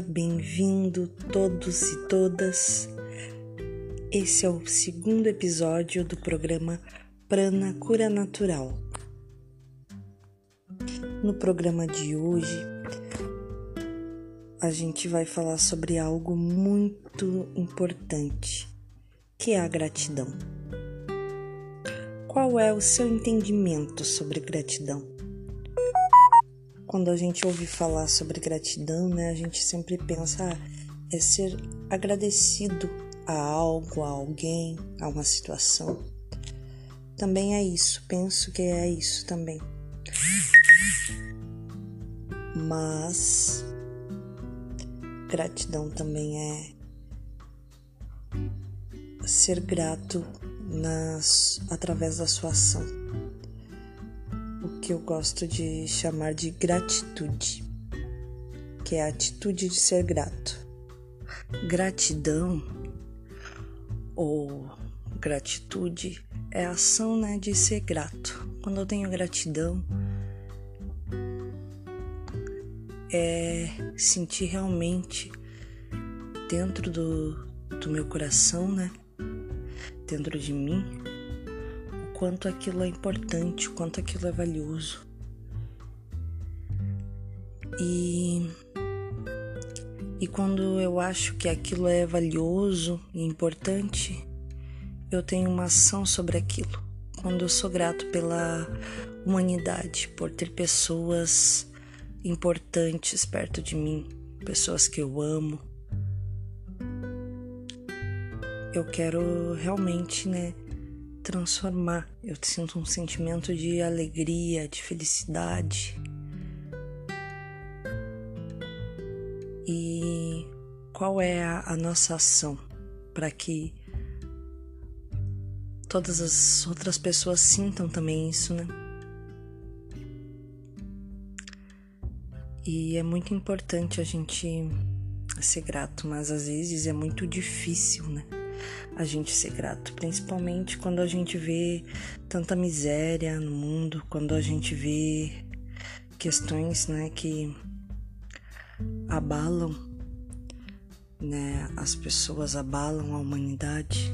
Seja bem-vindo todos e todas. Esse é o segundo episódio do programa Prana Cura Natural. No programa de hoje, a gente vai falar sobre algo muito importante, que é a gratidão. Qual é o seu entendimento sobre gratidão? Quando a gente ouve falar sobre gratidão, né, a gente sempre pensa ah, é ser agradecido a algo, a alguém, a uma situação. Também é isso, penso que é isso também. Mas gratidão também é ser grato nas através da sua ação que eu gosto de chamar de gratitude, que é a atitude de ser grato. Gratidão ou gratitude é a ação né, de ser grato. Quando eu tenho gratidão, é sentir realmente dentro do, do meu coração, né? Dentro de mim, quanto aquilo é importante, o quanto aquilo é valioso. E e quando eu acho que aquilo é valioso e importante, eu tenho uma ação sobre aquilo. Quando eu sou grato pela humanidade, por ter pessoas importantes perto de mim, pessoas que eu amo, eu quero realmente, né, transformar. Eu sinto um sentimento de alegria, de felicidade. E qual é a, a nossa ação para que todas as outras pessoas sintam também isso, né? E é muito importante a gente ser grato, mas às vezes é muito difícil, né? A gente ser grato, principalmente quando a gente vê tanta miséria no mundo, quando a gente vê questões, né, que abalam, né, as pessoas abalam a humanidade.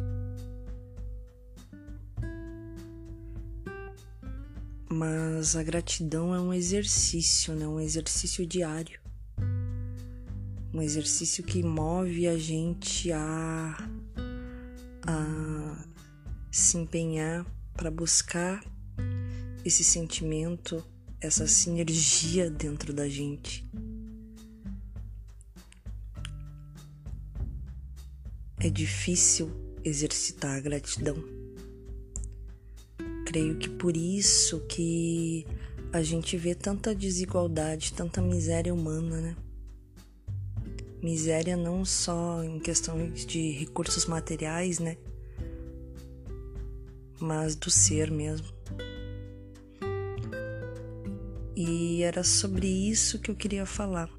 Mas a gratidão é um exercício, né, um exercício diário. Um exercício que move a gente a a se empenhar para buscar esse sentimento, essa sinergia dentro da gente. É difícil exercitar a gratidão. Creio que por isso que a gente vê tanta desigualdade, tanta miséria humana, né? Miséria não só em questões de recursos materiais, né? Mas do ser mesmo. E era sobre isso que eu queria falar.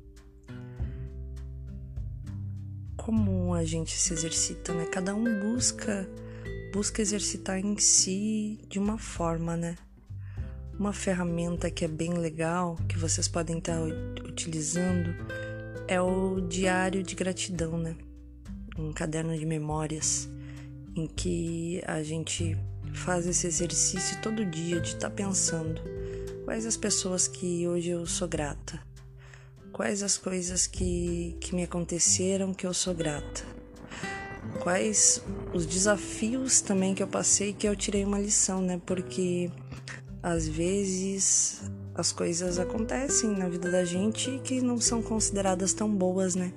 Como a gente se exercita, né? Cada um busca busca exercitar em si de uma forma, né? Uma ferramenta que é bem legal, que vocês podem estar utilizando é o diário de gratidão, né? Um caderno de memórias em que a gente faz esse exercício todo dia de estar tá pensando quais as pessoas que hoje eu sou grata, quais as coisas que, que me aconteceram que eu sou grata, quais os desafios também que eu passei que eu tirei uma lição, né? Porque às vezes as coisas acontecem na vida da gente que não são consideradas tão boas, né?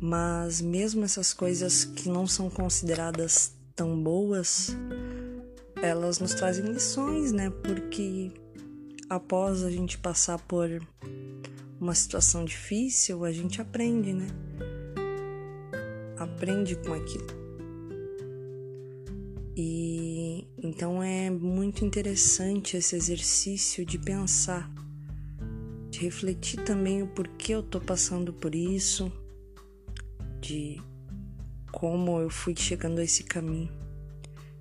Mas mesmo essas coisas que não são consideradas tão boas, elas nos trazem lições, né? Porque após a gente passar por uma situação difícil, a gente aprende, né? Aprende com aquilo. E então é muito interessante esse exercício de pensar, de refletir também o porquê eu tô passando por isso, de como eu fui chegando a esse caminho.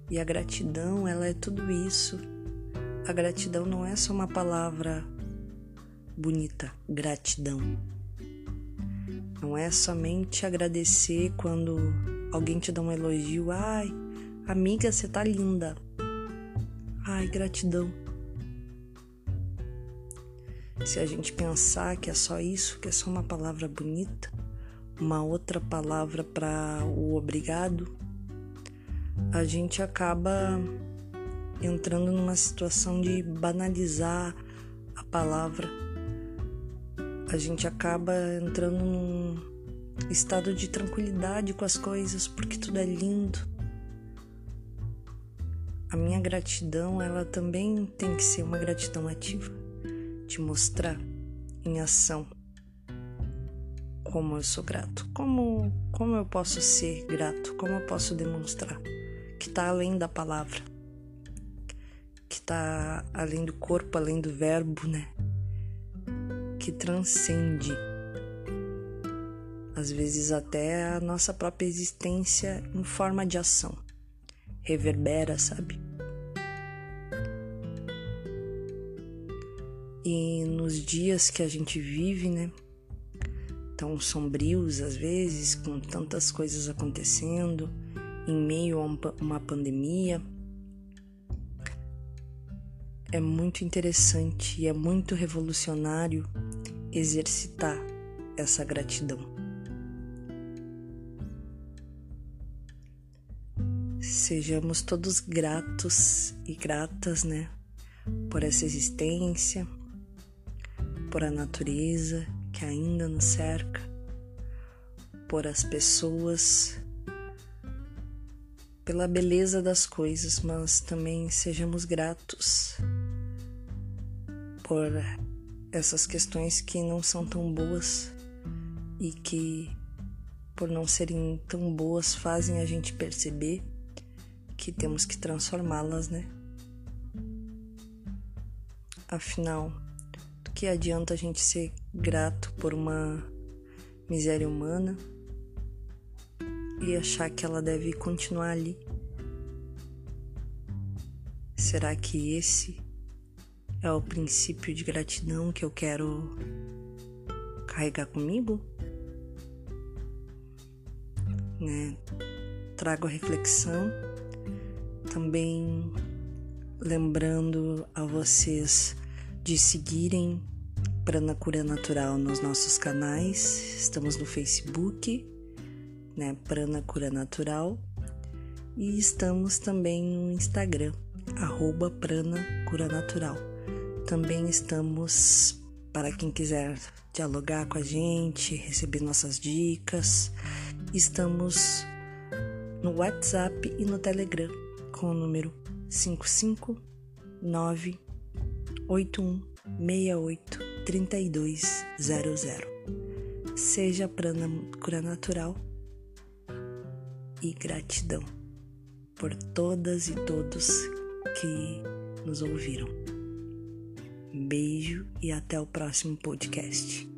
E a gratidão, ela é tudo isso. A gratidão não é só uma palavra bonita, gratidão. Não é somente agradecer quando alguém te dá um elogio. Ai, amiga, você tá linda. Ai, gratidão. Se a gente pensar que é só isso, que é só uma palavra bonita, uma outra palavra para o obrigado, a gente acaba entrando numa situação de banalizar a palavra. A gente acaba entrando num estado de tranquilidade com as coisas, porque tudo é lindo. A minha gratidão, ela também tem que ser uma gratidão ativa, te mostrar em ação como eu sou grato, como como eu posso ser grato, como eu posso demonstrar que está além da palavra? Que está além do corpo, além do verbo, né? Que transcende, às vezes até a nossa própria existência em forma de ação, reverbera, sabe? E nos dias que a gente vive, né? Tão sombrios às vezes, com tantas coisas acontecendo, em meio a uma pandemia é muito interessante e é muito revolucionário exercitar essa gratidão. Sejamos todos gratos e gratas, né, por essa existência, por a natureza que ainda nos cerca, por as pessoas, pela beleza das coisas, mas também sejamos gratos por essas questões que não são tão boas e que, por não serem tão boas, fazem a gente perceber que temos que transformá-las, né? Afinal, do que adianta a gente ser grato por uma miséria humana e achar que ela deve continuar ali? Será que esse é o princípio de gratidão que eu quero carregar comigo. Né? Trago a reflexão, também lembrando a vocês de seguirem Prana Cura Natural nos nossos canais. Estamos no Facebook, né? Prana Cura Natural. E estamos também no Instagram, arroba Prana Cura Natural. Também estamos para quem quiser dialogar com a gente, receber nossas dicas. Estamos no WhatsApp e no Telegram com o número 559 8168 3200. Seja prana cura natural e gratidão por todas e todos que nos ouviram. Beijo e até o próximo podcast.